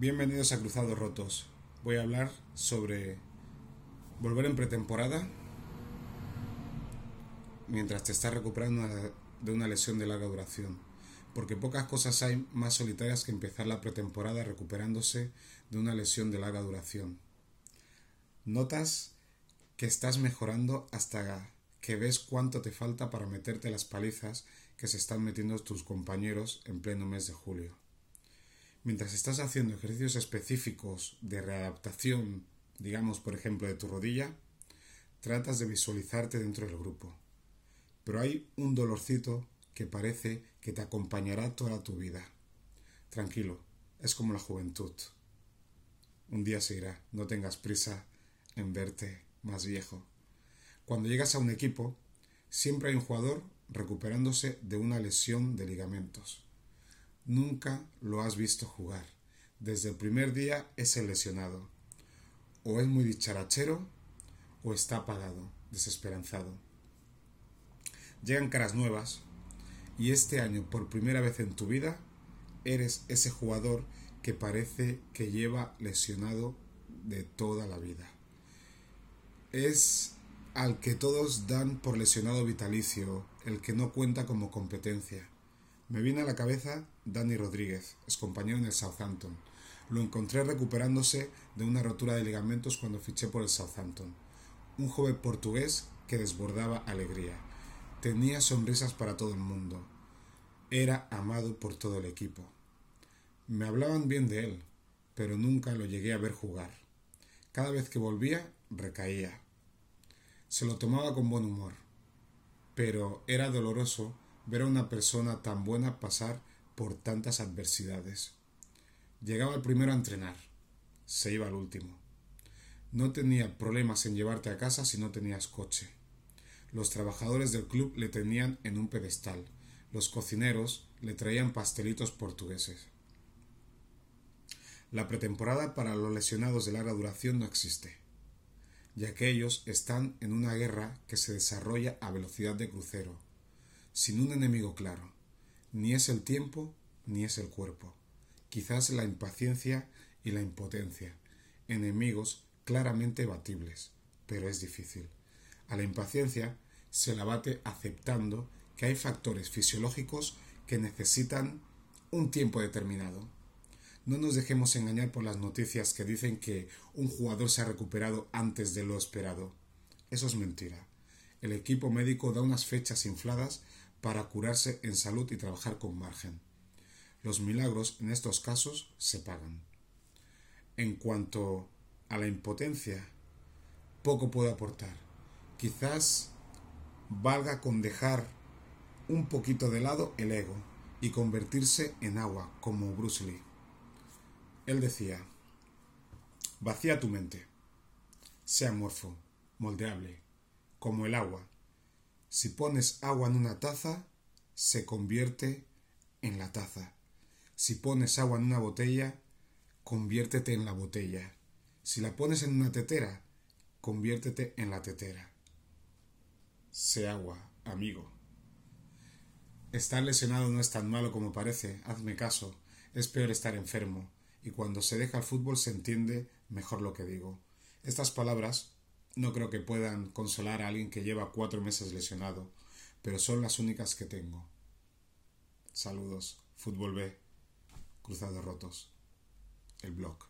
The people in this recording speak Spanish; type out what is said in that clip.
Bienvenidos a Cruzados Rotos. Voy a hablar sobre volver en pretemporada mientras te estás recuperando de una lesión de larga duración. Porque pocas cosas hay más solitarias que empezar la pretemporada recuperándose de una lesión de larga duración. Notas que estás mejorando hasta que ves cuánto te falta para meterte las palizas que se están metiendo tus compañeros en pleno mes de julio. Mientras estás haciendo ejercicios específicos de readaptación, digamos por ejemplo de tu rodilla, tratas de visualizarte dentro del grupo. Pero hay un dolorcito que parece que te acompañará toda tu vida. Tranquilo, es como la juventud. Un día se irá, no tengas prisa en verte más viejo. Cuando llegas a un equipo, siempre hay un jugador recuperándose de una lesión de ligamentos nunca lo has visto jugar. Desde el primer día es el lesionado. O es muy dicharachero o está apagado, desesperanzado. Llegan caras nuevas y este año por primera vez en tu vida eres ese jugador que parece que lleva lesionado de toda la vida. Es al que todos dan por lesionado vitalicio, el que no cuenta como competencia. Me viene a la cabeza Dani Rodríguez, es compañero en el Southampton. Lo encontré recuperándose de una rotura de ligamentos cuando fiché por el Southampton. Un joven portugués que desbordaba alegría. Tenía sonrisas para todo el mundo. Era amado por todo el equipo. Me hablaban bien de él, pero nunca lo llegué a ver jugar. Cada vez que volvía, recaía. Se lo tomaba con buen humor, pero era doloroso ver a una persona tan buena pasar por tantas adversidades. Llegaba el primero a entrenar, se iba al último. No tenía problemas en llevarte a casa si no tenías coche. Los trabajadores del club le tenían en un pedestal. Los cocineros le traían pastelitos portugueses. La pretemporada para los lesionados de larga duración no existe, ya que ellos están en una guerra que se desarrolla a velocidad de crucero sin un enemigo claro. Ni es el tiempo ni es el cuerpo. Quizás la impaciencia y la impotencia. Enemigos claramente batibles, pero es difícil. A la impaciencia se la bate aceptando que hay factores fisiológicos que necesitan un tiempo determinado. No nos dejemos engañar por las noticias que dicen que un jugador se ha recuperado antes de lo esperado. Eso es mentira. El equipo médico da unas fechas infladas para curarse en salud y trabajar con margen. Los milagros en estos casos se pagan. En cuanto a la impotencia, poco puedo aportar. Quizás valga con dejar un poquito de lado el ego y convertirse en agua, como Bruce Lee. Él decía, vacía tu mente, sea morfo, moldeable, como el agua, si pones agua en una taza, se convierte en la taza. Si pones agua en una botella, conviértete en la botella. Si la pones en una tetera, conviértete en la tetera. Sé agua, amigo. Estar lesionado no es tan malo como parece, hazme caso. Es peor estar enfermo, y cuando se deja el fútbol se entiende mejor lo que digo. Estas palabras no creo que puedan consolar a alguien que lleva cuatro meses lesionado, pero son las únicas que tengo. Saludos, Fútbol B, Cruzados Rotos, el blog.